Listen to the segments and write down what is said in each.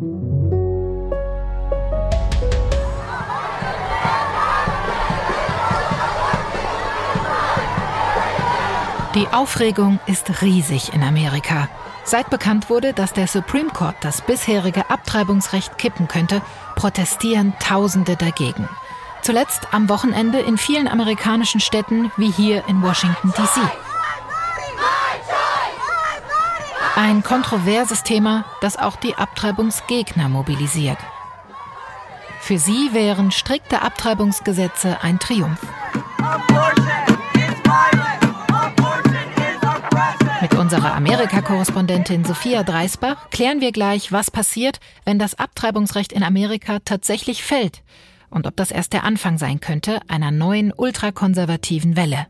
Die Aufregung ist riesig in Amerika. Seit bekannt wurde, dass der Supreme Court das bisherige Abtreibungsrecht kippen könnte, protestieren Tausende dagegen. Zuletzt am Wochenende in vielen amerikanischen Städten wie hier in Washington, DC. Ein kontroverses Thema, das auch die Abtreibungsgegner mobilisiert. Für sie wären strikte Abtreibungsgesetze ein Triumph. Mit unserer Amerika-Korrespondentin Sophia Dreisbach klären wir gleich, was passiert, wenn das Abtreibungsrecht in Amerika tatsächlich fällt und ob das erst der Anfang sein könnte einer neuen ultrakonservativen Welle.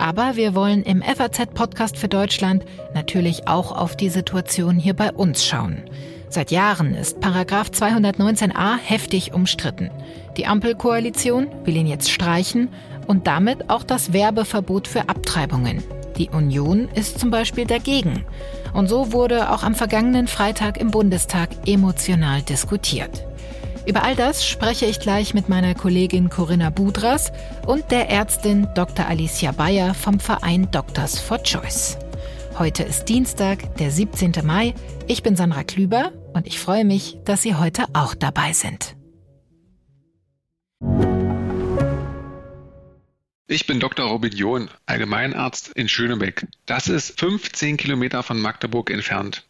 Aber wir wollen im FAZ-Podcast für Deutschland natürlich auch auf die Situation hier bei uns schauen. Seit Jahren ist Paragraph 219a heftig umstritten. Die Ampelkoalition will ihn jetzt streichen und damit auch das Werbeverbot für Abtreibungen. Die Union ist zum Beispiel dagegen. Und so wurde auch am vergangenen Freitag im Bundestag emotional diskutiert. Über all das spreche ich gleich mit meiner Kollegin Corinna Budras und der Ärztin Dr. Alicia Bayer vom Verein Doctors for Choice. Heute ist Dienstag, der 17. Mai. Ich bin Sandra Klüber und ich freue mich, dass Sie heute auch dabei sind. Ich bin Dr. Robin John, Allgemeinarzt in Schönebeck. Das ist 15 Kilometer von Magdeburg entfernt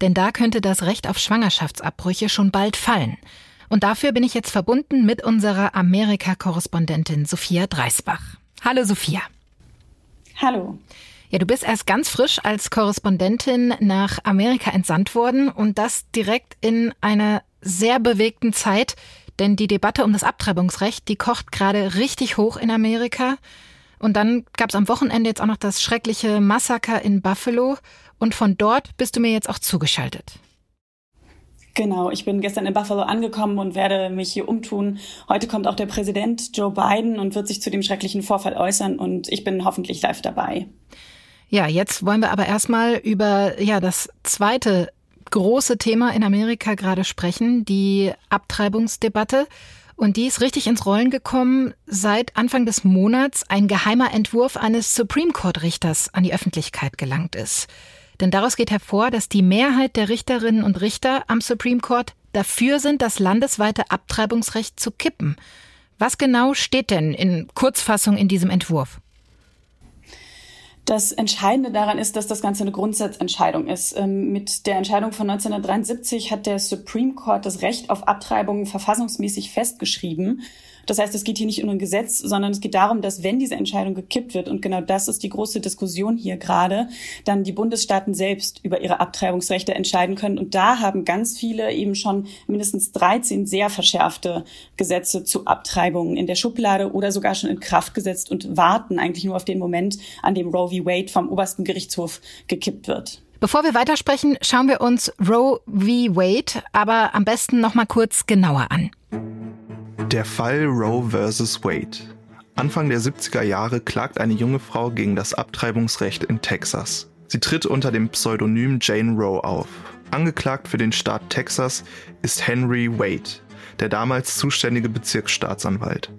Denn da könnte das Recht auf Schwangerschaftsabbrüche schon bald fallen. Und dafür bin ich jetzt verbunden mit unserer Amerika-Korrespondentin Sophia Dreisbach. Hallo Sophia. Hallo. Ja, du bist erst ganz frisch als Korrespondentin nach Amerika entsandt worden und das direkt in einer sehr bewegten Zeit, denn die Debatte um das Abtreibungsrecht, die kocht gerade richtig hoch in Amerika. Und dann gab es am Wochenende jetzt auch noch das schreckliche Massaker in Buffalo. Und von dort bist du mir jetzt auch zugeschaltet. Genau, ich bin gestern in Buffalo angekommen und werde mich hier umtun. Heute kommt auch der Präsident Joe Biden und wird sich zu dem schrecklichen Vorfall äußern und ich bin hoffentlich live dabei. Ja, jetzt wollen wir aber erstmal über ja das zweite große Thema in Amerika gerade sprechen, die Abtreibungsdebatte. Und die ist richtig ins Rollen gekommen, seit Anfang des Monats ein geheimer Entwurf eines Supreme Court Richters an die Öffentlichkeit gelangt ist. Denn daraus geht hervor, dass die Mehrheit der Richterinnen und Richter am Supreme Court dafür sind, das landesweite Abtreibungsrecht zu kippen. Was genau steht denn in Kurzfassung in diesem Entwurf? Das Entscheidende daran ist, dass das Ganze eine Grundsatzentscheidung ist. Ähm, mit der Entscheidung von 1973 hat der Supreme Court das Recht auf Abtreibungen verfassungsmäßig festgeschrieben. Das heißt, es geht hier nicht um ein Gesetz, sondern es geht darum, dass wenn diese Entscheidung gekippt wird, und genau das ist die große Diskussion hier gerade, dann die Bundesstaaten selbst über ihre Abtreibungsrechte entscheiden können. Und da haben ganz viele eben schon mindestens 13 sehr verschärfte Gesetze zu Abtreibungen in der Schublade oder sogar schon in Kraft gesetzt und warten eigentlich nur auf den Moment, an dem Roe v. Wade vom obersten Gerichtshof gekippt wird. Bevor wir weitersprechen, schauen wir uns Roe v. Wade aber am besten noch mal kurz genauer an. Der Fall Roe vs. Wade. Anfang der 70er Jahre klagt eine junge Frau gegen das Abtreibungsrecht in Texas. Sie tritt unter dem Pseudonym Jane Roe auf. Angeklagt für den Staat Texas ist Henry Wade, der damals zuständige Bezirksstaatsanwalt.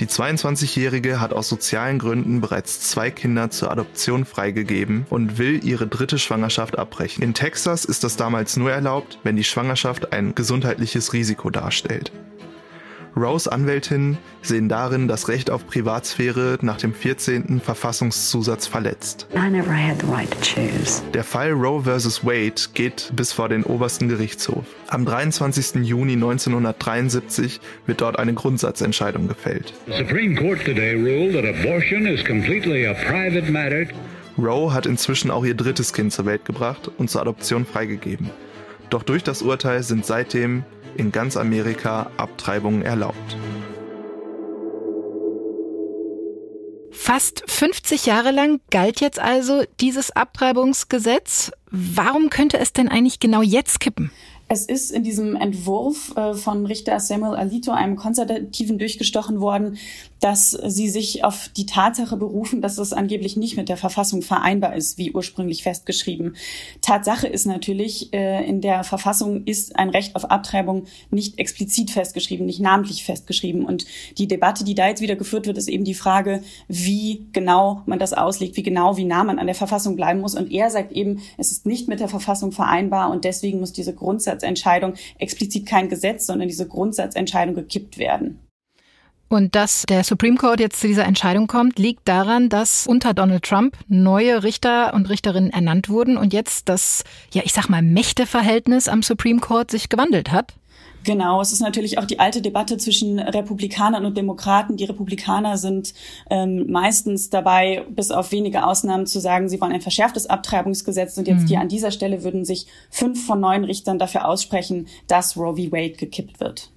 Die 22-Jährige hat aus sozialen Gründen bereits zwei Kinder zur Adoption freigegeben und will ihre dritte Schwangerschaft abbrechen. In Texas ist das damals nur erlaubt, wenn die Schwangerschaft ein gesundheitliches Risiko darstellt. Rose Anwältinnen sehen darin das Recht auf Privatsphäre nach dem 14. Verfassungszusatz verletzt. Right Der Fall Roe vs. Wade geht bis vor den obersten Gerichtshof. Am 23. Juni 1973 wird dort eine Grundsatzentscheidung gefällt. Roe hat inzwischen auch ihr drittes Kind zur Welt gebracht und zur Adoption freigegeben. Doch durch das Urteil sind seitdem in ganz Amerika Abtreibungen erlaubt. Fast 50 Jahre lang galt jetzt also dieses Abtreibungsgesetz. Warum könnte es denn eigentlich genau jetzt kippen? Es ist in diesem Entwurf äh, von Richter Samuel Alito, einem Konservativen, durchgestochen worden, dass sie sich auf die Tatsache berufen, dass es angeblich nicht mit der Verfassung vereinbar ist, wie ursprünglich festgeschrieben. Tatsache ist natürlich, äh, in der Verfassung ist ein Recht auf Abtreibung nicht explizit festgeschrieben, nicht namentlich festgeschrieben. Und die Debatte, die da jetzt wieder geführt wird, ist eben die Frage, wie genau man das auslegt, wie genau, wie nah man an der Verfassung bleiben muss. Und er sagt eben, es ist nicht mit der Verfassung vereinbar und deswegen muss diese Grundsatz Grundsatzentscheidung explizit kein Gesetz, sondern diese Grundsatzentscheidung gekippt werden. Und dass der Supreme Court jetzt zu dieser Entscheidung kommt, liegt daran, dass unter Donald Trump neue Richter und Richterinnen ernannt wurden und jetzt das, ja, ich sag mal, Mächteverhältnis am Supreme Court sich gewandelt hat. Genau, es ist natürlich auch die alte Debatte zwischen Republikanern und Demokraten. Die Republikaner sind ähm, meistens dabei, bis auf wenige Ausnahmen zu sagen, sie wollen ein verschärftes Abtreibungsgesetz. Und jetzt mhm. hier an dieser Stelle würden sich fünf von neun Richtern dafür aussprechen, dass Roe v. Wade gekippt wird.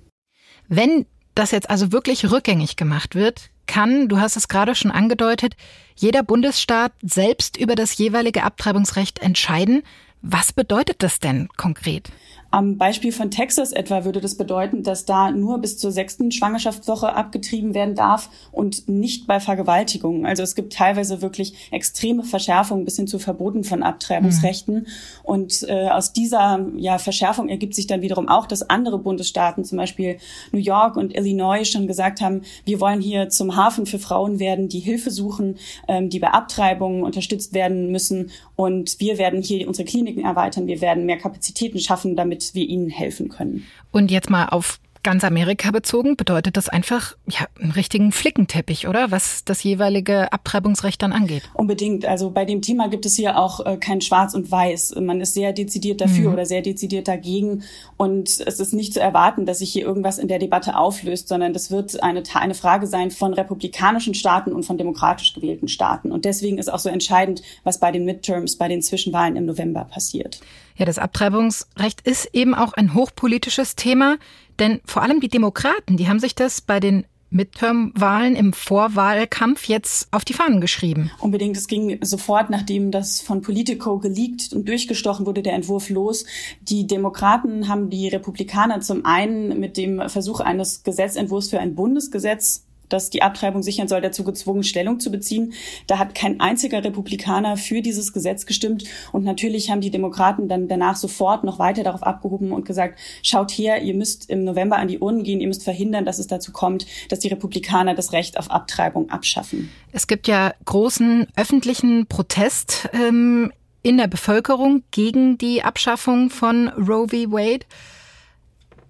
Wenn das jetzt also wirklich rückgängig gemacht wird, kann, du hast es gerade schon angedeutet, jeder Bundesstaat selbst über das jeweilige Abtreibungsrecht entscheiden. Was bedeutet das denn konkret? Am Beispiel von Texas etwa würde das bedeuten, dass da nur bis zur sechsten Schwangerschaftswoche abgetrieben werden darf und nicht bei Vergewaltigungen. Also es gibt teilweise wirklich extreme Verschärfungen bis hin zu Verboten von Abtreibungsrechten. Mhm. Und äh, aus dieser ja, Verschärfung ergibt sich dann wiederum auch, dass andere Bundesstaaten, zum Beispiel New York und Illinois, schon gesagt haben, wir wollen hier zum Hafen für Frauen werden, die Hilfe suchen, ähm, die bei Abtreibungen unterstützt werden müssen. Und wir werden hier unsere Kliniken erweitern, wir werden mehr Kapazitäten schaffen, damit wir ihnen helfen können. Und jetzt mal auf ganz Amerika bezogen bedeutet das einfach ja, einen richtigen Flickenteppich, oder? Was das jeweilige Abtreibungsrecht dann angeht. Unbedingt. Also bei dem Thema gibt es hier auch äh, kein Schwarz und Weiß. Man ist sehr dezidiert dafür mhm. oder sehr dezidiert dagegen. Und es ist nicht zu erwarten, dass sich hier irgendwas in der Debatte auflöst, sondern das wird eine, eine Frage sein von republikanischen Staaten und von demokratisch gewählten Staaten. Und deswegen ist auch so entscheidend, was bei den Midterms, bei den Zwischenwahlen im November passiert. Ja, das Abtreibungsrecht ist eben auch ein hochpolitisches Thema, denn vor allem die Demokraten, die haben sich das bei den Midterm-Wahlen im Vorwahlkampf jetzt auf die Fahnen geschrieben. Unbedingt. Es ging sofort, nachdem das von Politico geleakt und durchgestochen wurde, der Entwurf los. Die Demokraten haben die Republikaner zum einen mit dem Versuch eines Gesetzentwurfs für ein Bundesgesetz das die Abtreibung sichern soll, dazu gezwungen, Stellung zu beziehen. Da hat kein einziger Republikaner für dieses Gesetz gestimmt. Und natürlich haben die Demokraten dann danach sofort noch weiter darauf abgehoben und gesagt, schaut her, ihr müsst im November an die Urnen gehen, ihr müsst verhindern, dass es dazu kommt, dass die Republikaner das Recht auf Abtreibung abschaffen. Es gibt ja großen öffentlichen Protest ähm, in der Bevölkerung gegen die Abschaffung von Roe v. Wade.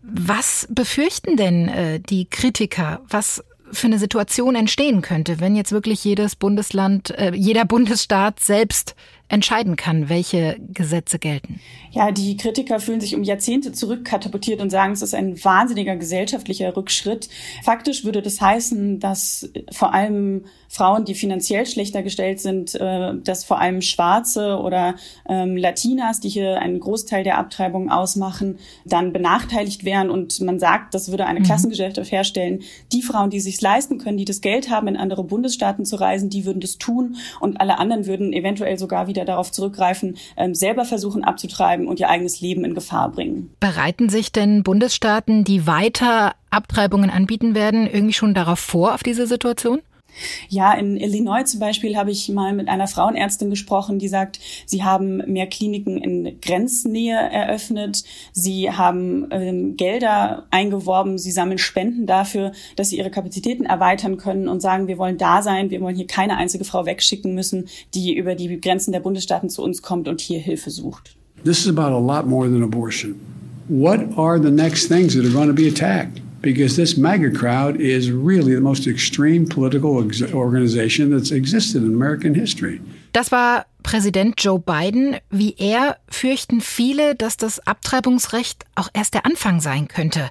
Was befürchten denn äh, die Kritiker? Was für eine Situation entstehen könnte, wenn jetzt wirklich jedes Bundesland, äh, jeder Bundesstaat selbst entscheiden kann, welche Gesetze gelten. Ja, die Kritiker fühlen sich um Jahrzehnte zurückkatapultiert und sagen, es ist ein wahnsinniger gesellschaftlicher Rückschritt. Faktisch würde das heißen, dass vor allem Frauen, die finanziell schlechter gestellt sind, äh, dass vor allem Schwarze oder ähm, Latinas, die hier einen Großteil der Abtreibung ausmachen, dann benachteiligt wären. Und man sagt, das würde eine mhm. Klassengesellschaft herstellen. Die Frauen, die sich leisten können, die das Geld haben, in andere Bundesstaaten zu reisen, die würden das tun und alle anderen würden eventuell sogar wieder wieder darauf zurückgreifen, ähm, selber versuchen abzutreiben und ihr eigenes Leben in Gefahr bringen. Bereiten sich denn Bundesstaaten, die weiter Abtreibungen anbieten werden, irgendwie schon darauf vor, auf diese Situation? Ja, in Illinois zum Beispiel habe ich mal mit einer Frauenärztin gesprochen, die sagt, sie haben mehr Kliniken in Grenznähe eröffnet, sie haben ähm, Gelder eingeworben, sie sammeln Spenden dafür, dass sie ihre Kapazitäten erweitern können und sagen, wir wollen da sein, wir wollen hier keine einzige Frau wegschicken müssen, die über die Grenzen der Bundesstaaten zu uns kommt und hier Hilfe sucht. This is about a lot more than abortion. What are the next things that are going to be attacked? Because this MAGA crowd is really the most extreme political organization that's existed in American history. Das war Präsident Joe Biden. Wie er fürchten viele, dass das Abtreibungsrecht auch erst der Anfang sein könnte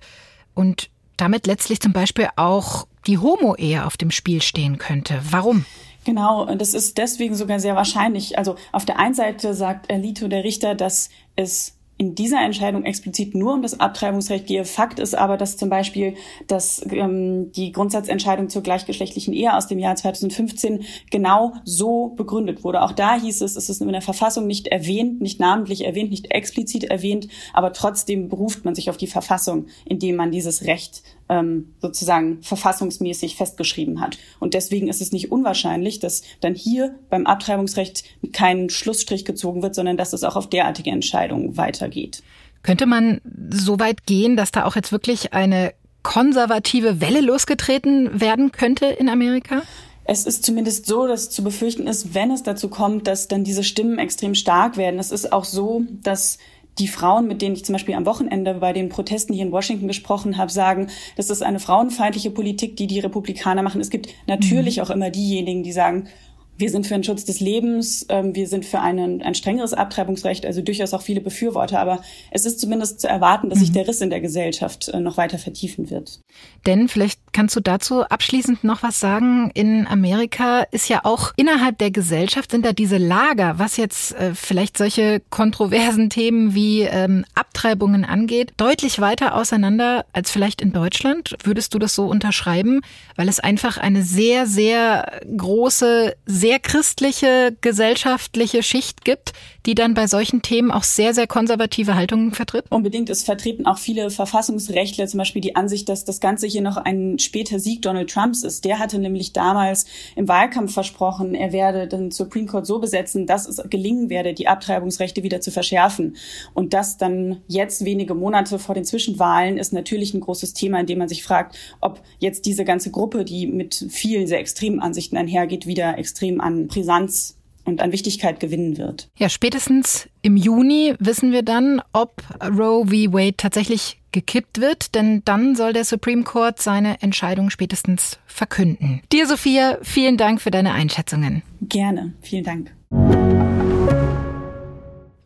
und damit letztlich zum Beispiel auch die Homo-Ehe auf dem Spiel stehen könnte. Warum? Genau, und das ist deswegen sogar sehr wahrscheinlich. Also auf der einen Seite sagt Alito, der Richter, dass es in dieser Entscheidung explizit nur um das Abtreibungsrecht gehe. Fakt ist aber, dass zum Beispiel dass, ähm, die Grundsatzentscheidung zur gleichgeschlechtlichen Ehe aus dem Jahr 2015 genau so begründet wurde. Auch da hieß es, es ist in der Verfassung nicht erwähnt, nicht namentlich erwähnt, nicht explizit erwähnt, aber trotzdem beruft man sich auf die Verfassung, indem man dieses Recht ähm, sozusagen verfassungsmäßig festgeschrieben hat. Und deswegen ist es nicht unwahrscheinlich, dass dann hier beim Abtreibungsrecht kein Schlussstrich gezogen wird, sondern dass es auch auf derartige Entscheidungen weitergeht. Könnte man so weit gehen, dass da auch jetzt wirklich eine konservative Welle losgetreten werden könnte in Amerika? Es ist zumindest so, dass zu befürchten ist, wenn es dazu kommt, dass dann diese Stimmen extrem stark werden. Es ist auch so, dass die Frauen, mit denen ich zum Beispiel am Wochenende bei den Protesten hier in Washington gesprochen habe, sagen, das ist eine frauenfeindliche Politik, die die Republikaner machen. Es gibt natürlich mhm. auch immer diejenigen, die sagen, wir sind für den Schutz des Lebens, ähm, wir sind für einen, ein strengeres Abtreibungsrecht, also durchaus auch viele Befürworter. Aber es ist zumindest zu erwarten, dass mhm. sich der Riss in der Gesellschaft äh, noch weiter vertiefen wird. Denn vielleicht kannst du dazu abschließend noch was sagen. In Amerika ist ja auch innerhalb der Gesellschaft sind da diese Lager, was jetzt äh, vielleicht solche kontroversen Themen wie ähm, Abtreibungen angeht, deutlich weiter auseinander als vielleicht in Deutschland. Würdest du das so unterschreiben? Weil es einfach eine sehr, sehr große, sehr christliche gesellschaftliche Schicht gibt, die dann bei solchen Themen auch sehr, sehr konservative Haltungen vertritt? Unbedingt. Es vertreten auch viele Verfassungsrechtler zum Beispiel die Ansicht, dass das Ganze hier noch ein später Sieg Donald Trumps ist. Der hatte nämlich damals im Wahlkampf versprochen, er werde den Supreme Court so besetzen, dass es gelingen werde, die Abtreibungsrechte wieder zu verschärfen. Und das dann jetzt wenige Monate vor den Zwischenwahlen ist natürlich ein großes Thema, in dem man sich fragt, ob jetzt diese ganze Gruppe, die mit vielen sehr extremen Ansichten einhergeht, wieder extrem an Brisanz und an Wichtigkeit gewinnen wird. Ja, spätestens im Juni wissen wir dann, ob Roe v. Wade tatsächlich gekippt wird, denn dann soll der Supreme Court seine Entscheidung spätestens verkünden. Dir, Sophia, vielen Dank für deine Einschätzungen. Gerne, vielen Dank.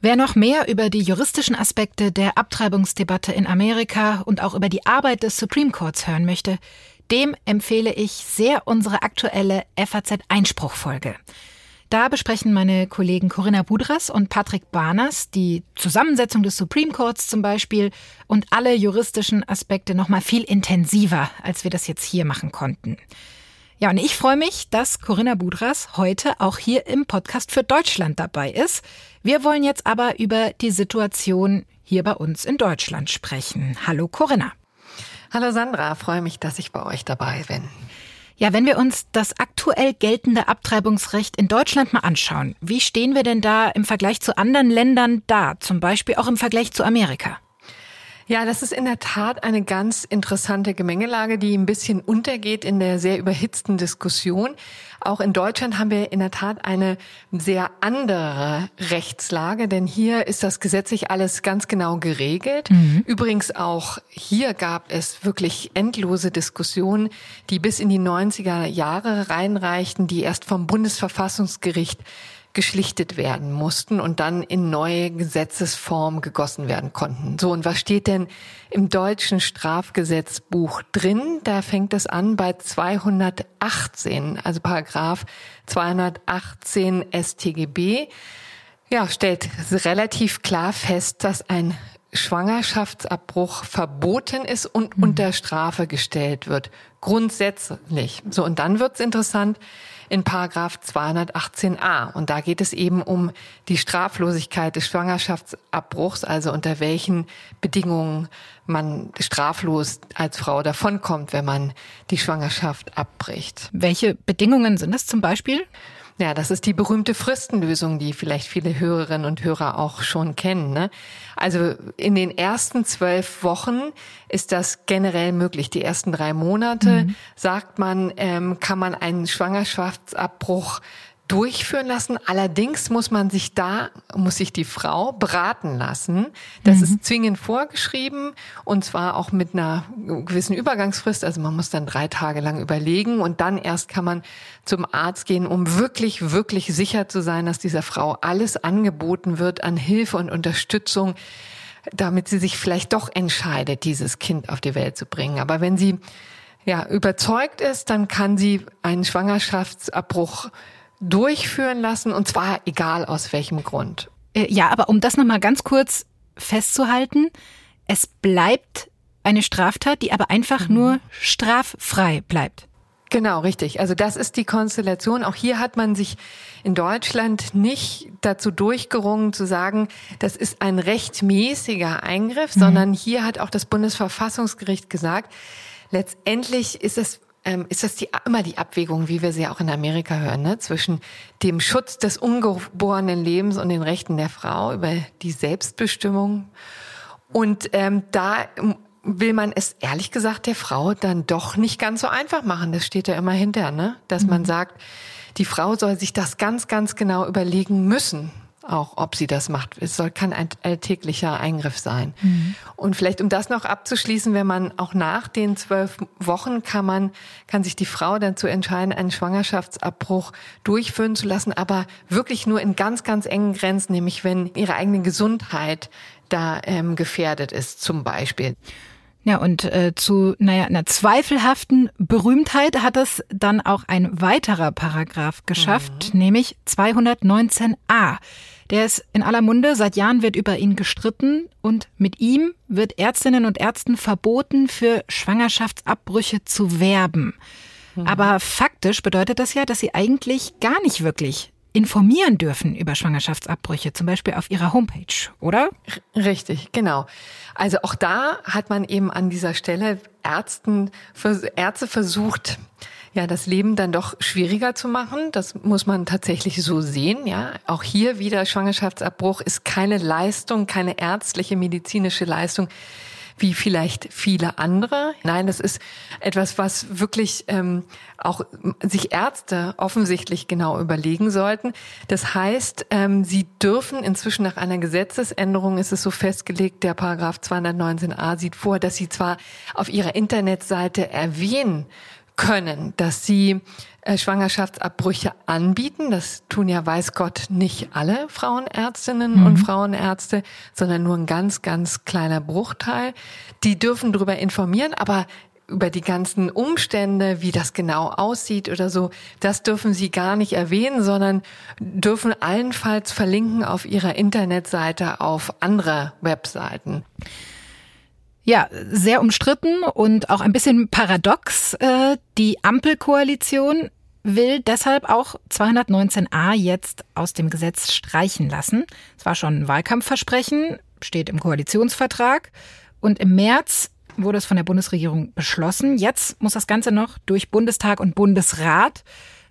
Wer noch mehr über die juristischen Aspekte der Abtreibungsdebatte in Amerika und auch über die Arbeit des Supreme Courts hören möchte, dem empfehle ich sehr unsere aktuelle FAZ Einspruchfolge. Da besprechen meine Kollegen Corinna Budras und Patrick Barners die Zusammensetzung des Supreme Courts zum Beispiel und alle juristischen Aspekte noch mal viel intensiver, als wir das jetzt hier machen konnten. Ja, und ich freue mich, dass Corinna Budras heute auch hier im Podcast für Deutschland dabei ist. Wir wollen jetzt aber über die Situation hier bei uns in Deutschland sprechen. Hallo Corinna. Hallo Sandra, freue mich, dass ich bei euch dabei bin. Ja, wenn wir uns das aktuell geltende Abtreibungsrecht in Deutschland mal anschauen, wie stehen wir denn da im Vergleich zu anderen Ländern da, zum Beispiel auch im Vergleich zu Amerika? Ja, das ist in der Tat eine ganz interessante Gemengelage, die ein bisschen untergeht in der sehr überhitzten Diskussion. Auch in Deutschland haben wir in der Tat eine sehr andere Rechtslage, denn hier ist das gesetzlich alles ganz genau geregelt. Mhm. Übrigens auch hier gab es wirklich endlose Diskussionen, die bis in die 90er Jahre reinreichten, die erst vom Bundesverfassungsgericht geschlichtet werden mussten und dann in neue Gesetzesform gegossen werden konnten. So, und was steht denn im deutschen Strafgesetzbuch drin? Da fängt es an bei 218, also Paragraph 218 StGB. Ja, stellt relativ klar fest, dass ein Schwangerschaftsabbruch verboten ist und mhm. unter Strafe gestellt wird. Grundsätzlich. So, und dann wird's interessant in Paragraph 218a. Und da geht es eben um die Straflosigkeit des Schwangerschaftsabbruchs, also unter welchen Bedingungen man straflos als Frau davonkommt, wenn man die Schwangerschaft abbricht. Welche Bedingungen sind das zum Beispiel? Ja, das ist die berühmte Fristenlösung, die vielleicht viele Hörerinnen und Hörer auch schon kennen. Ne? Also in den ersten zwölf Wochen ist das generell möglich. Die ersten drei Monate, mhm. sagt man, ähm, kann man einen Schwangerschaftsabbruch durchführen lassen. Allerdings muss man sich da, muss sich die Frau beraten lassen. Das mhm. ist zwingend vorgeschrieben und zwar auch mit einer gewissen Übergangsfrist. Also man muss dann drei Tage lang überlegen und dann erst kann man zum Arzt gehen, um wirklich, wirklich sicher zu sein, dass dieser Frau alles angeboten wird an Hilfe und Unterstützung, damit sie sich vielleicht doch entscheidet, dieses Kind auf die Welt zu bringen. Aber wenn sie ja überzeugt ist, dann kann sie einen Schwangerschaftsabbruch durchführen lassen und zwar egal aus welchem Grund. Äh, ja, aber um das nochmal ganz kurz festzuhalten, es bleibt eine Straftat, die aber einfach mhm. nur straffrei bleibt. Genau, richtig. Also das ist die Konstellation. Auch hier hat man sich in Deutschland nicht dazu durchgerungen zu sagen, das ist ein rechtmäßiger Eingriff, mhm. sondern hier hat auch das Bundesverfassungsgericht gesagt, letztendlich ist es ähm, ist das die, immer die Abwägung, wie wir sie auch in Amerika hören, ne? zwischen dem Schutz des ungeborenen Lebens und den Rechten der Frau über die Selbstbestimmung. Und ähm, da will man es ehrlich gesagt der Frau dann doch nicht ganz so einfach machen. Das steht ja immer hinter, ne? Dass mhm. man sagt, die Frau soll sich das ganz, ganz genau überlegen müssen, auch ob sie das macht. Es soll kein alltäglicher Eingriff sein. Mhm. Und vielleicht, um das noch abzuschließen, wenn man auch nach den zwölf Wochen kann man, kann sich die Frau dann zu entscheiden, einen Schwangerschaftsabbruch durchführen zu lassen, aber wirklich nur in ganz, ganz engen Grenzen, nämlich wenn ihre eigene Gesundheit da ähm, gefährdet ist, zum Beispiel. Ja, und äh, zu naja, einer zweifelhaften Berühmtheit hat es dann auch ein weiterer Paragraph geschafft, mhm. nämlich 219a. Der ist in aller Munde, seit Jahren wird über ihn gestritten und mit ihm wird Ärztinnen und Ärzten verboten, für Schwangerschaftsabbrüche zu werben. Mhm. Aber faktisch bedeutet das ja, dass sie eigentlich gar nicht wirklich informieren dürfen über Schwangerschaftsabbrüche, zum Beispiel auf ihrer Homepage, oder? Richtig, genau. Also auch da hat man eben an dieser Stelle Ärzten, Ärzte versucht, ja, das Leben dann doch schwieriger zu machen. Das muss man tatsächlich so sehen, ja. Auch hier wieder Schwangerschaftsabbruch ist keine Leistung, keine ärztliche, medizinische Leistung, wie vielleicht viele andere. Nein, das ist etwas, was wirklich ähm, auch sich Ärzte offensichtlich genau überlegen sollten. Das heißt, ähm, sie dürfen inzwischen nach einer Gesetzesänderung, ist es so festgelegt, der Paragraph 219a sieht vor, dass sie zwar auf ihrer Internetseite erwähnen können, dass sie äh, Schwangerschaftsabbrüche anbieten. Das tun ja, weiß Gott, nicht alle Frauenärztinnen mhm. und Frauenärzte, sondern nur ein ganz, ganz kleiner Bruchteil. Die dürfen darüber informieren, aber über die ganzen Umstände, wie das genau aussieht oder so, das dürfen Sie gar nicht erwähnen, sondern dürfen allenfalls verlinken auf Ihrer Internetseite auf andere Webseiten. Ja, sehr umstritten und auch ein bisschen paradox. Äh, die Ampelkoalition will deshalb auch 219a jetzt aus dem Gesetz streichen lassen. Es war schon ein Wahlkampfversprechen, steht im Koalitionsvertrag. Und im März wurde es von der Bundesregierung beschlossen. Jetzt muss das Ganze noch durch Bundestag und Bundesrat.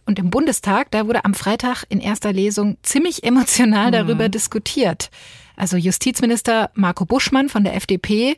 Und im Bundestag, da wurde am Freitag in erster Lesung ziemlich emotional darüber mhm. diskutiert. Also Justizminister Marco Buschmann von der FDP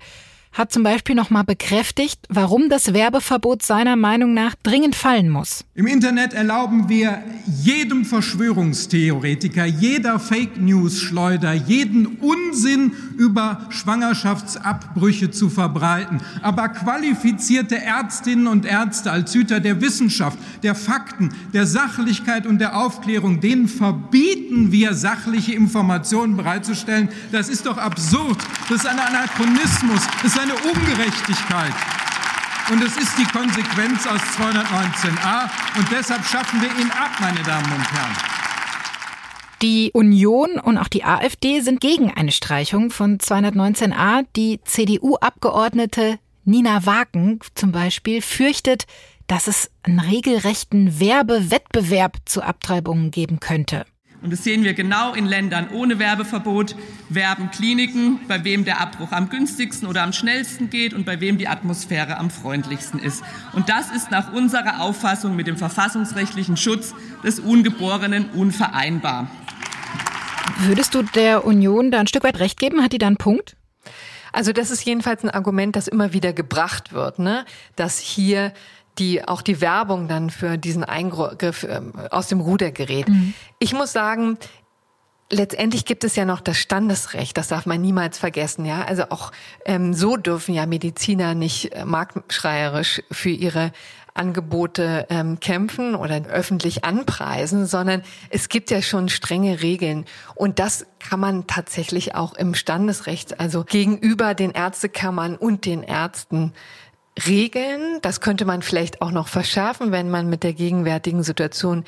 hat zum Beispiel nochmal bekräftigt, warum das Werbeverbot seiner Meinung nach dringend fallen muss. Im Internet erlauben wir jedem Verschwörungstheoretiker, jeder Fake News Schleuder, jeden Unsinn über Schwangerschaftsabbrüche zu verbreiten. Aber qualifizierte Ärztinnen und Ärzte als Hüter der Wissenschaft, der Fakten, der Sachlichkeit und der Aufklärung, denen verbieten wir sachliche Informationen bereitzustellen. Das ist doch absurd. Das ist ein Anachronismus. Das eine Ungerechtigkeit. Und es ist die Konsequenz aus 219a. Und deshalb schaffen wir ihn ab, meine Damen und Herren. Die Union und auch die AfD sind gegen eine Streichung von 219a. Die CDU-Abgeordnete Nina Wagen zum Beispiel fürchtet, dass es einen regelrechten Werbewettbewerb zu Abtreibungen geben könnte. Und das sehen wir genau in Ländern ohne Werbeverbot, werben Kliniken, bei wem der Abbruch am günstigsten oder am schnellsten geht und bei wem die Atmosphäre am freundlichsten ist. Und das ist nach unserer Auffassung mit dem verfassungsrechtlichen Schutz des Ungeborenen unvereinbar. Würdest du der Union da ein Stück weit recht geben? Hat die da einen Punkt? Also das ist jedenfalls ein Argument, das immer wieder gebracht wird, ne? dass hier die auch die Werbung dann für diesen Eingriff ähm, aus dem Ruder gerät. Mhm. Ich muss sagen, letztendlich gibt es ja noch das Standesrecht, das darf man niemals vergessen, ja. Also auch ähm, so dürfen ja Mediziner nicht äh, marktschreierisch für ihre Angebote ähm, kämpfen oder öffentlich anpreisen, sondern es gibt ja schon strenge Regeln. Und das kann man tatsächlich auch im Standesrecht, also gegenüber den Ärztekammern und den Ärzten regeln. Das könnte man vielleicht auch noch verschärfen, wenn man mit der gegenwärtigen Situation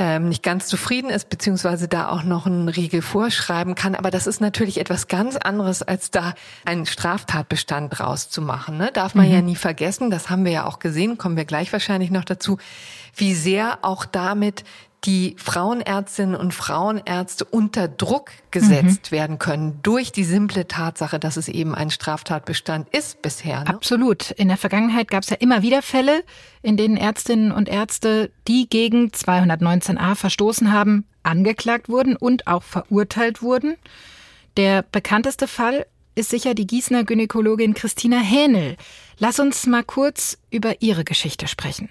ähm, nicht ganz zufrieden ist, beziehungsweise da auch noch einen Riegel vorschreiben kann. Aber das ist natürlich etwas ganz anderes, als da einen Straftatbestand rauszumachen. Ne? Darf man mhm. ja nie vergessen, das haben wir ja auch gesehen, kommen wir gleich wahrscheinlich noch dazu, wie sehr auch damit die Frauenärztinnen und Frauenärzte unter Druck gesetzt mhm. werden können durch die simple Tatsache, dass es eben ein Straftatbestand ist bisher. Ne? Absolut. In der Vergangenheit gab es ja immer wieder Fälle, in denen Ärztinnen und Ärzte, die gegen 219a verstoßen haben, angeklagt wurden und auch verurteilt wurden. Der bekannteste Fall ist sicher die Gießener Gynäkologin Christina Hähnel. Lass uns mal kurz über ihre Geschichte sprechen.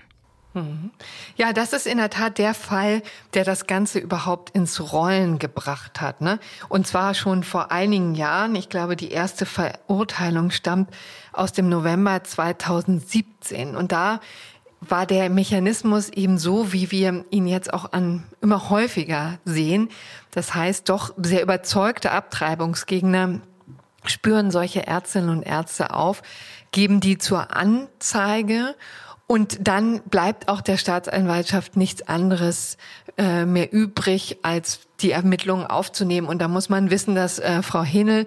Mhm. Ja, das ist in der Tat der Fall, der das Ganze überhaupt ins Rollen gebracht hat. Ne? Und zwar schon vor einigen Jahren. Ich glaube, die erste Verurteilung stammt aus dem November 2017. Und da war der Mechanismus eben so, wie wir ihn jetzt auch an immer häufiger sehen. Das heißt, doch sehr überzeugte Abtreibungsgegner spüren solche Ärztinnen und Ärzte auf, geben die zur Anzeige und dann bleibt auch der Staatsanwaltschaft nichts anderes äh, mehr übrig, als die Ermittlungen aufzunehmen. Und da muss man wissen, dass äh, Frau Hinel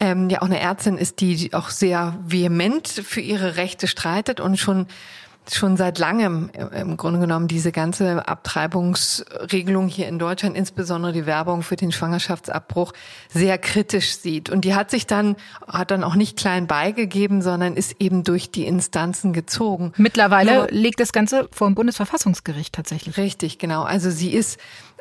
ähm, ja auch eine Ärztin ist, die auch sehr vehement für ihre Rechte streitet und schon schon seit langem äh, im Grunde genommen diese ganze Abtreibungsregelung hier in Deutschland, insbesondere die Werbung für den Schwangerschaftsabbruch, sehr kritisch sieht. Und die hat sich dann, hat dann auch nicht klein beigegeben, sondern ist eben durch die Instanzen gezogen. Mittlerweile Nur, liegt das Ganze vor dem Bundesverfassungsgericht tatsächlich. Richtig, genau. Also sie ist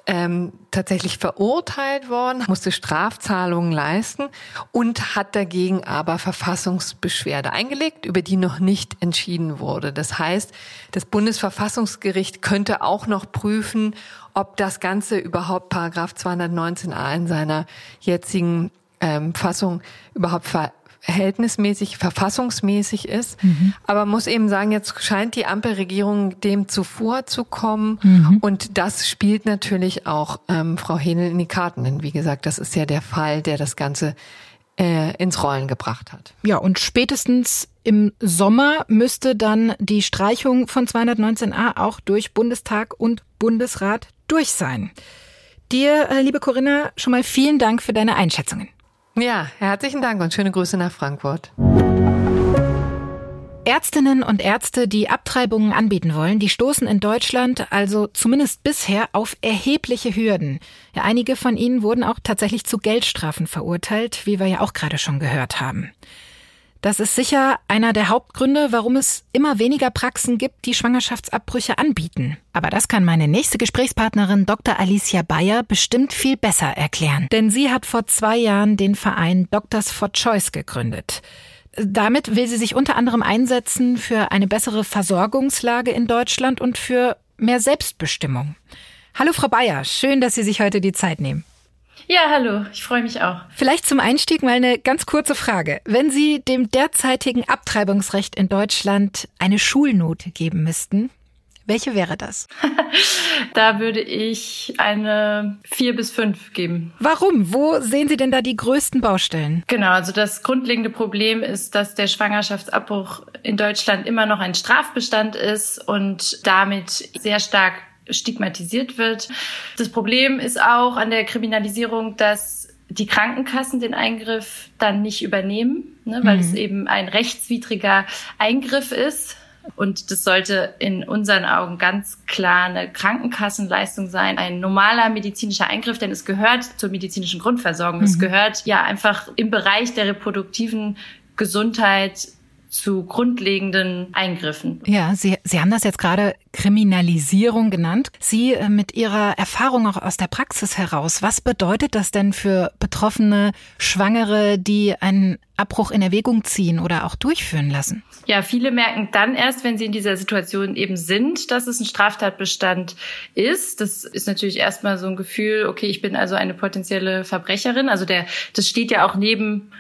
ähm, tatsächlich verurteilt worden, musste Strafzahlungen leisten und hat dagegen aber Verfassungsbeschwerde eingelegt, über die noch nicht entschieden wurde. Das heißt, das Bundesverfassungsgericht könnte auch noch prüfen, ob das Ganze überhaupt Paragraph 219a in seiner jetzigen ähm, Fassung überhaupt ver verhältnismäßig, verfassungsmäßig ist. Mhm. Aber muss eben sagen, jetzt scheint die Ampelregierung dem zuvorzukommen. Mhm. Und das spielt natürlich auch ähm, Frau Henel in die Karten. Denn wie gesagt, das ist ja der Fall, der das Ganze äh, ins Rollen gebracht hat. Ja, und spätestens im Sommer müsste dann die Streichung von 219a auch durch Bundestag und Bundesrat durch sein. Dir, äh, liebe Corinna, schon mal vielen Dank für deine Einschätzungen. Ja, herzlichen Dank und schöne Grüße nach Frankfurt. Ärztinnen und Ärzte, die Abtreibungen anbieten wollen, die stoßen in Deutschland also zumindest bisher auf erhebliche Hürden. Ja, einige von ihnen wurden auch tatsächlich zu Geldstrafen verurteilt, wie wir ja auch gerade schon gehört haben. Das ist sicher einer der Hauptgründe, warum es immer weniger Praxen gibt, die Schwangerschaftsabbrüche anbieten. Aber das kann meine nächste Gesprächspartnerin Dr. Alicia Bayer bestimmt viel besser erklären. Denn sie hat vor zwei Jahren den Verein Doctors for Choice gegründet. Damit will sie sich unter anderem einsetzen für eine bessere Versorgungslage in Deutschland und für mehr Selbstbestimmung. Hallo Frau Bayer, schön, dass Sie sich heute die Zeit nehmen. Ja, hallo, ich freue mich auch. Vielleicht zum Einstieg mal eine ganz kurze Frage. Wenn Sie dem derzeitigen Abtreibungsrecht in Deutschland eine Schulnote geben müssten, welche wäre das? da würde ich eine vier bis fünf geben. Warum? Wo sehen Sie denn da die größten Baustellen? Genau, also das grundlegende Problem ist, dass der Schwangerschaftsabbruch in Deutschland immer noch ein Strafbestand ist und damit sehr stark stigmatisiert wird. Das Problem ist auch an der Kriminalisierung, dass die Krankenkassen den Eingriff dann nicht übernehmen, ne, weil mhm. es eben ein rechtswidriger Eingriff ist. Und das sollte in unseren Augen ganz klar eine Krankenkassenleistung sein, ein normaler medizinischer Eingriff, denn es gehört zur medizinischen Grundversorgung. Mhm. Es gehört ja einfach im Bereich der reproduktiven Gesundheit zu grundlegenden Eingriffen. Ja, Sie, Sie haben das jetzt gerade Kriminalisierung genannt. Sie äh, mit Ihrer Erfahrung auch aus der Praxis heraus, was bedeutet das denn für betroffene Schwangere, die einen Abbruch in Erwägung ziehen oder auch durchführen lassen? Ja, viele merken dann erst, wenn sie in dieser Situation eben sind, dass es ein Straftatbestand ist. Das ist natürlich erstmal so ein Gefühl, okay, ich bin also eine potenzielle Verbrecherin. Also der, das steht ja auch neben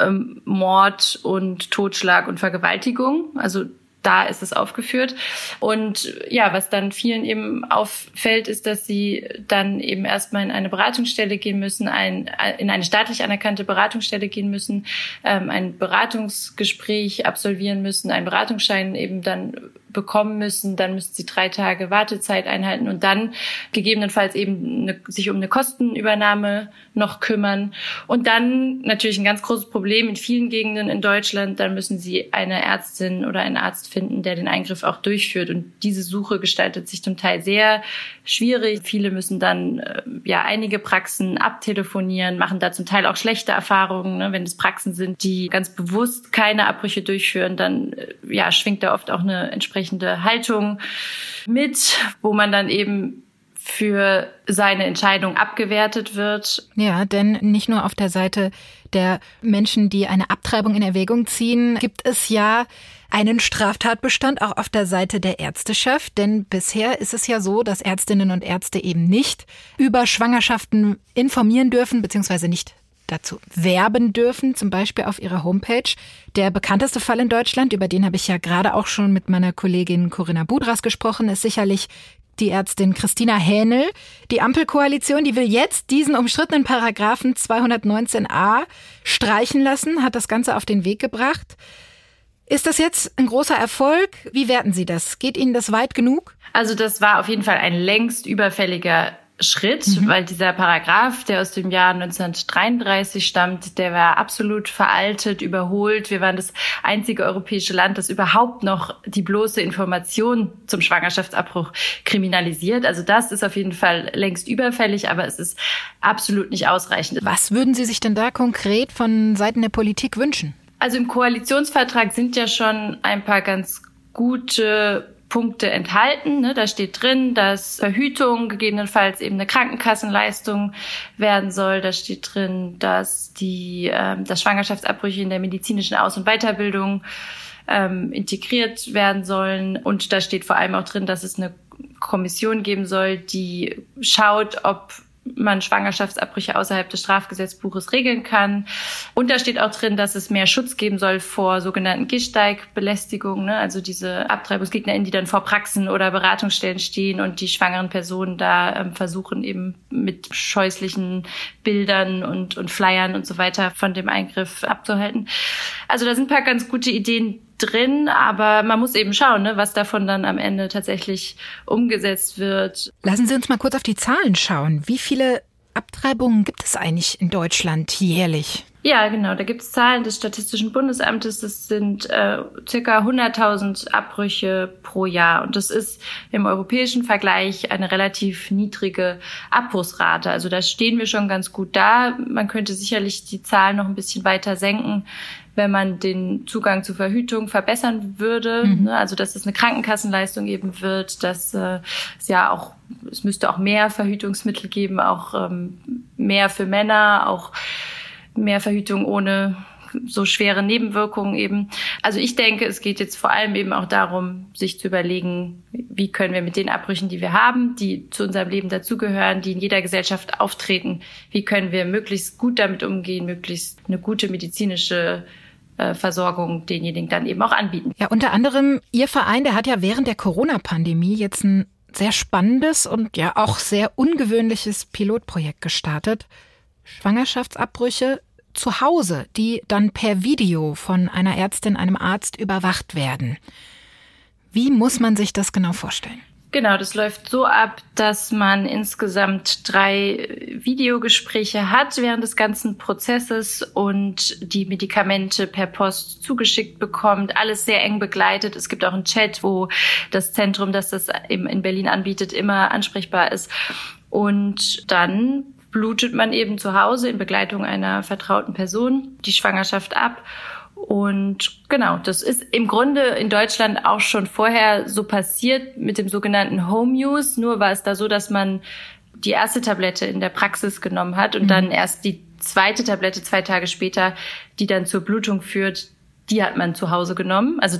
ähm, Mord und Totschlag und Vergewaltigung. Also da ist es aufgeführt. Und ja, was dann vielen eben auffällt, ist, dass sie dann eben erstmal in eine Beratungsstelle gehen müssen, ein, in eine staatlich anerkannte Beratungsstelle gehen müssen, ähm, ein Beratungsgespräch absolvieren müssen, einen Beratungsschein eben dann bekommen müssen, dann müssen sie drei Tage Wartezeit einhalten und dann gegebenenfalls eben eine, sich um eine Kostenübernahme noch kümmern. Und dann natürlich ein ganz großes Problem in vielen Gegenden in Deutschland, dann müssen sie eine Ärztin oder einen Arzt finden, der den Eingriff auch durchführt. Und diese Suche gestaltet sich zum Teil sehr schwierig. Viele müssen dann äh, ja einige Praxen abtelefonieren, machen da zum Teil auch schlechte Erfahrungen. Ne? Wenn es Praxen sind, die ganz bewusst keine Abbrüche durchführen, dann äh, ja schwingt da oft auch eine entsprechende Haltung mit, wo man dann eben für seine Entscheidung abgewertet wird. Ja, denn nicht nur auf der Seite der Menschen, die eine Abtreibung in Erwägung ziehen, gibt es ja einen Straftatbestand auch auf der Seite der Ärzteschaft, denn bisher ist es ja so, dass Ärztinnen und Ärzte eben nicht über Schwangerschaften informieren dürfen, beziehungsweise nicht dazu werben dürfen, zum Beispiel auf ihrer Homepage. Der bekannteste Fall in Deutschland, über den habe ich ja gerade auch schon mit meiner Kollegin Corinna Budras gesprochen, ist sicherlich die Ärztin Christina Hähnel. Die Ampelkoalition, die will jetzt diesen umstrittenen Paragraphen 219a streichen lassen, hat das Ganze auf den Weg gebracht. Ist das jetzt ein großer Erfolg? Wie werten Sie das? Geht Ihnen das weit genug? Also das war auf jeden Fall ein längst überfälliger Schritt, mhm. weil dieser Paragraph, der aus dem Jahr 1933 stammt, der war absolut veraltet, überholt. Wir waren das einzige europäische Land, das überhaupt noch die bloße Information zum Schwangerschaftsabbruch kriminalisiert. Also das ist auf jeden Fall längst überfällig, aber es ist absolut nicht ausreichend. Was würden Sie sich denn da konkret von Seiten der Politik wünschen? Also im Koalitionsvertrag sind ja schon ein paar ganz gute Punkte enthalten. Ne? Da steht drin, dass Verhütung gegebenenfalls eben eine Krankenkassenleistung werden soll. Da steht drin, dass die, ähm, dass Schwangerschaftsabbrüche in der medizinischen Aus- und Weiterbildung ähm, integriert werden sollen. Und da steht vor allem auch drin, dass es eine Kommission geben soll, die schaut, ob man Schwangerschaftsabbrüche außerhalb des Strafgesetzbuches regeln kann. Und da steht auch drin, dass es mehr Schutz geben soll vor sogenannten Gehsteigbelästigungen, ne? also diese AbtreibungsgegnerInnen, die dann vor Praxen oder Beratungsstellen stehen und die schwangeren Personen da ähm, versuchen eben mit scheußlichen Bildern und, und Flyern und so weiter von dem Eingriff abzuhalten. Also da sind ein paar ganz gute Ideen drin, aber man muss eben schauen, ne, was davon dann am Ende tatsächlich umgesetzt wird. Lassen Sie uns mal kurz auf die Zahlen schauen. Wie viele Abtreibungen gibt es eigentlich in Deutschland jährlich? Ja, genau. Da gibt es Zahlen des Statistischen Bundesamtes. Das sind äh, circa 100.000 Abbrüche pro Jahr. Und das ist im europäischen Vergleich eine relativ niedrige Abbruchsrate. Also da stehen wir schon ganz gut da. Man könnte sicherlich die Zahlen noch ein bisschen weiter senken, wenn man den Zugang zur Verhütung verbessern würde. Mhm. Ne? Also dass es eine Krankenkassenleistung geben wird, dass äh, es ja auch es müsste auch mehr Verhütungsmittel geben, auch ähm, mehr für Männer, auch mehr Verhütung ohne so schwere Nebenwirkungen eben. Also ich denke, es geht jetzt vor allem eben auch darum, sich zu überlegen, wie können wir mit den Abbrüchen, die wir haben, die zu unserem Leben dazugehören, die in jeder Gesellschaft auftreten, wie können wir möglichst gut damit umgehen, möglichst eine gute medizinische Versorgung denjenigen dann eben auch anbieten. Ja, unter anderem Ihr Verein, der hat ja während der Corona-Pandemie jetzt ein sehr spannendes und ja auch sehr ungewöhnliches Pilotprojekt gestartet. Schwangerschaftsabbrüche zu Hause, die dann per Video von einer Ärztin, einem Arzt überwacht werden. Wie muss man sich das genau vorstellen? Genau, das läuft so ab, dass man insgesamt drei Videogespräche hat während des ganzen Prozesses und die Medikamente per Post zugeschickt bekommt. Alles sehr eng begleitet. Es gibt auch einen Chat, wo das Zentrum, das das in Berlin anbietet, immer ansprechbar ist. Und dann blutet man eben zu Hause in Begleitung einer vertrauten Person die Schwangerschaft ab. Und genau, das ist im Grunde in Deutschland auch schon vorher so passiert mit dem sogenannten Home Use. Nur war es da so, dass man die erste Tablette in der Praxis genommen hat und mhm. dann erst die zweite Tablette zwei Tage später, die dann zur Blutung führt, die hat man zu Hause genommen. Also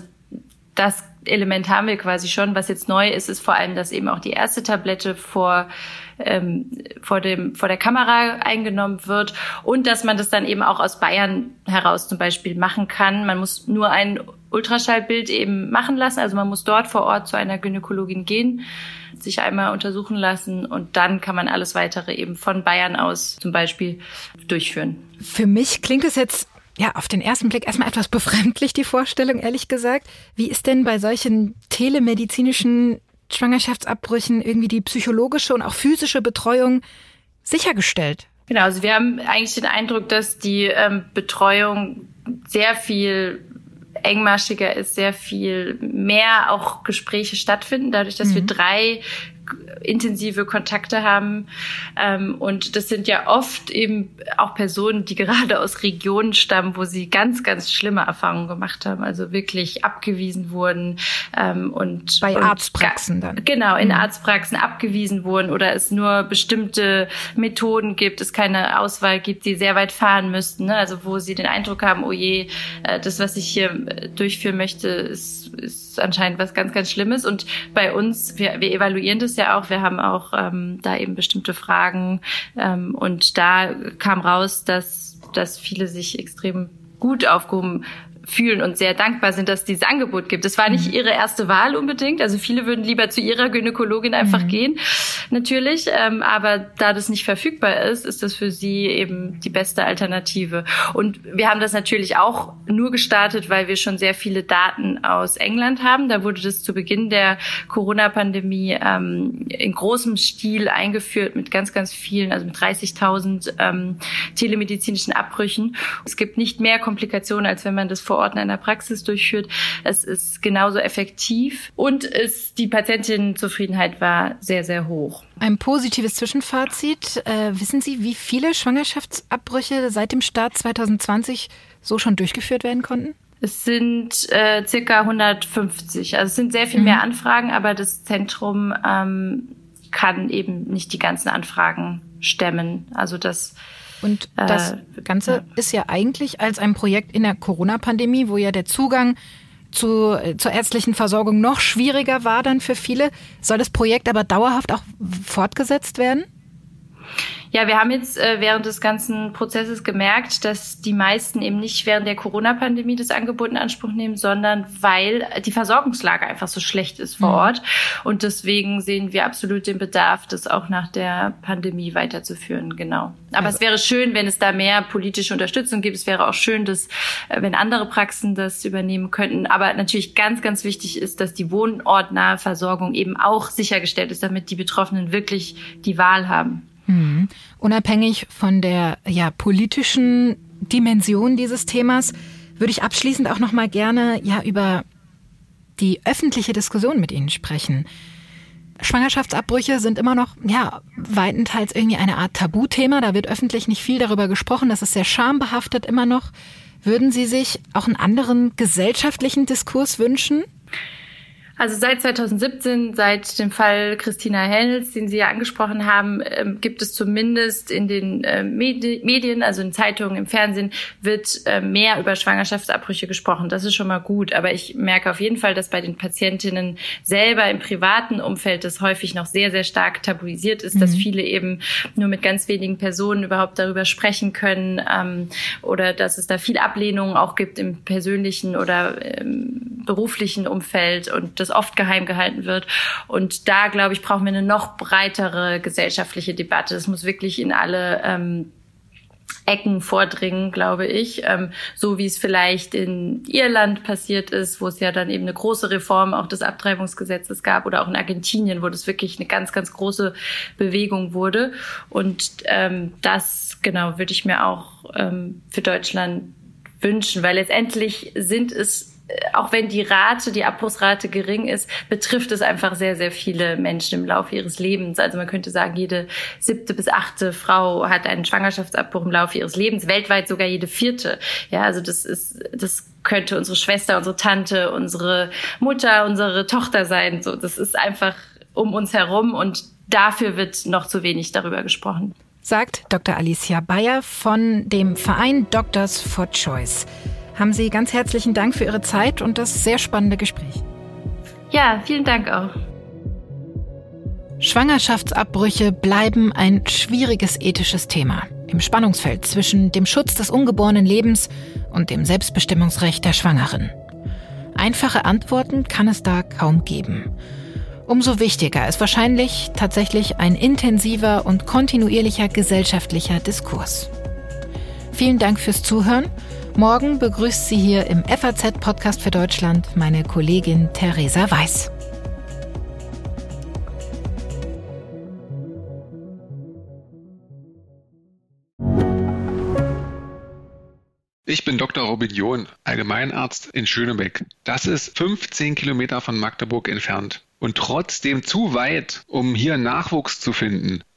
das Element haben wir quasi schon. Was jetzt neu ist, ist vor allem, dass eben auch die erste Tablette vor ähm, vor dem vor der Kamera eingenommen wird und dass man das dann eben auch aus Bayern heraus zum Beispiel machen kann. Man muss nur ein Ultraschallbild eben machen lassen, also man muss dort vor Ort zu einer Gynäkologin gehen, sich einmal untersuchen lassen und dann kann man alles weitere eben von Bayern aus zum Beispiel durchführen. Für mich klingt es jetzt ja auf den ersten Blick erstmal etwas befremdlich, die Vorstellung, ehrlich gesagt. Wie ist denn bei solchen telemedizinischen Schwangerschaftsabbrüchen irgendwie die psychologische und auch physische Betreuung sichergestellt? Genau, also wir haben eigentlich den Eindruck, dass die ähm, Betreuung sehr viel engmaschiger ist, sehr viel mehr auch Gespräche stattfinden, dadurch, dass mhm. wir drei intensive Kontakte haben. Ähm, und das sind ja oft eben auch Personen, die gerade aus Regionen stammen, wo sie ganz, ganz schlimme Erfahrungen gemacht haben, also wirklich abgewiesen wurden ähm, und bei und Arztpraxen dann. Genau, in mhm. Arztpraxen abgewiesen wurden oder es nur bestimmte Methoden gibt, es keine Auswahl gibt, die sehr weit fahren müssten. Ne? Also wo sie den Eindruck haben, oh je, äh, das, was ich hier äh, durchführen möchte, ist, ist anscheinend was ganz, ganz Schlimmes. Und bei uns, wir, wir evaluieren das ja auch. Wir haben auch ähm, da eben bestimmte Fragen. Ähm, und da kam raus, dass, dass viele sich extrem gut aufgehoben fühlen und sehr dankbar sind, dass dieses Angebot gibt. Das war nicht mhm. ihre erste Wahl unbedingt. Also viele würden lieber zu ihrer Gynäkologin einfach mhm. gehen, natürlich. Ähm, aber da das nicht verfügbar ist, ist das für sie eben die beste Alternative. Und wir haben das natürlich auch nur gestartet, weil wir schon sehr viele Daten aus England haben. Da wurde das zu Beginn der Corona-Pandemie ähm, in großem Stil eingeführt mit ganz, ganz vielen, also mit 30.000 ähm, telemedizinischen Abbrüchen. Es gibt nicht mehr Komplikationen, als wenn man das vor vor Ort in einer Praxis durchführt. Es ist genauso effektiv und es, die Patientinnenzufriedenheit war sehr, sehr hoch. Ein positives Zwischenfazit. Äh, wissen Sie, wie viele Schwangerschaftsabbrüche seit dem Start 2020 so schon durchgeführt werden konnten? Es sind äh, circa 150. Also es sind sehr viel mehr mhm. Anfragen, aber das Zentrum ähm, kann eben nicht die ganzen Anfragen stemmen. Also das und das äh, Ganze ja. ist ja eigentlich als ein Projekt in der Corona-Pandemie, wo ja der Zugang zu, äh, zur ärztlichen Versorgung noch schwieriger war dann für viele. Soll das Projekt aber dauerhaft auch fortgesetzt werden? Ja, wir haben jetzt äh, während des ganzen Prozesses gemerkt, dass die meisten eben nicht während der Corona-Pandemie das Angebot in Anspruch nehmen, sondern weil die Versorgungslage einfach so schlecht ist vor mhm. Ort. Und deswegen sehen wir absolut den Bedarf, das auch nach der Pandemie weiterzuführen. Genau. Aber also. es wäre schön, wenn es da mehr politische Unterstützung gibt. Es wäre auch schön, dass, äh, wenn andere Praxen das übernehmen könnten. Aber natürlich ganz, ganz wichtig ist, dass die wohnortnahe Versorgung eben auch sichergestellt ist, damit die Betroffenen wirklich die Wahl haben. Mhm. Unabhängig von der ja, politischen Dimension dieses Themas würde ich abschließend auch noch mal gerne ja über die öffentliche Diskussion mit Ihnen sprechen. Schwangerschaftsabbrüche sind immer noch, ja, weitenteils irgendwie eine Art Tabuthema. Da wird öffentlich nicht viel darüber gesprochen. Das ist sehr schambehaftet immer noch. Würden Sie sich auch einen anderen gesellschaftlichen Diskurs wünschen? Also seit 2017, seit dem Fall Christina Hennels, den Sie ja angesprochen haben, ähm, gibt es zumindest in den äh, Medien, also in Zeitungen, im Fernsehen, wird äh, mehr über Schwangerschaftsabbrüche gesprochen. Das ist schon mal gut. Aber ich merke auf jeden Fall, dass bei den Patientinnen selber im privaten Umfeld das häufig noch sehr, sehr stark tabuisiert ist, mhm. dass viele eben nur mit ganz wenigen Personen überhaupt darüber sprechen können ähm, oder dass es da viel Ablehnung auch gibt im persönlichen oder ähm, beruflichen Umfeld und das oft geheim gehalten wird. Und da, glaube ich, brauchen wir eine noch breitere gesellschaftliche Debatte. Es muss wirklich in alle ähm, Ecken vordringen, glaube ich, ähm, so wie es vielleicht in Irland passiert ist, wo es ja dann eben eine große Reform auch des Abtreibungsgesetzes gab oder auch in Argentinien, wo das wirklich eine ganz, ganz große Bewegung wurde. Und ähm, das, genau, würde ich mir auch ähm, für Deutschland wünschen, weil letztendlich sind es auch wenn die Rate, die Abbruchsrate gering ist, betrifft es einfach sehr, sehr viele Menschen im Laufe ihres Lebens. Also man könnte sagen, jede siebte bis achte Frau hat einen Schwangerschaftsabbruch im Laufe ihres Lebens, weltweit sogar jede vierte. Ja, also das ist, das könnte unsere Schwester, unsere Tante, unsere Mutter, unsere Tochter sein. So, das ist einfach um uns herum und dafür wird noch zu wenig darüber gesprochen. Sagt Dr. Alicia Bayer von dem Verein Doctors for Choice haben Sie ganz herzlichen Dank für Ihre Zeit und das sehr spannende Gespräch. Ja, vielen Dank auch. Schwangerschaftsabbrüche bleiben ein schwieriges ethisches Thema im Spannungsfeld zwischen dem Schutz des ungeborenen Lebens und dem Selbstbestimmungsrecht der Schwangeren. Einfache Antworten kann es da kaum geben. Umso wichtiger ist wahrscheinlich tatsächlich ein intensiver und kontinuierlicher gesellschaftlicher Diskurs. Vielen Dank fürs Zuhören Morgen begrüßt sie hier im FAZ-Podcast für Deutschland meine Kollegin Theresa Weiß. Ich bin Dr. Robin John, Allgemeinarzt in Schönebeck. Das ist 15 Kilometer von Magdeburg entfernt und trotzdem zu weit, um hier Nachwuchs zu finden.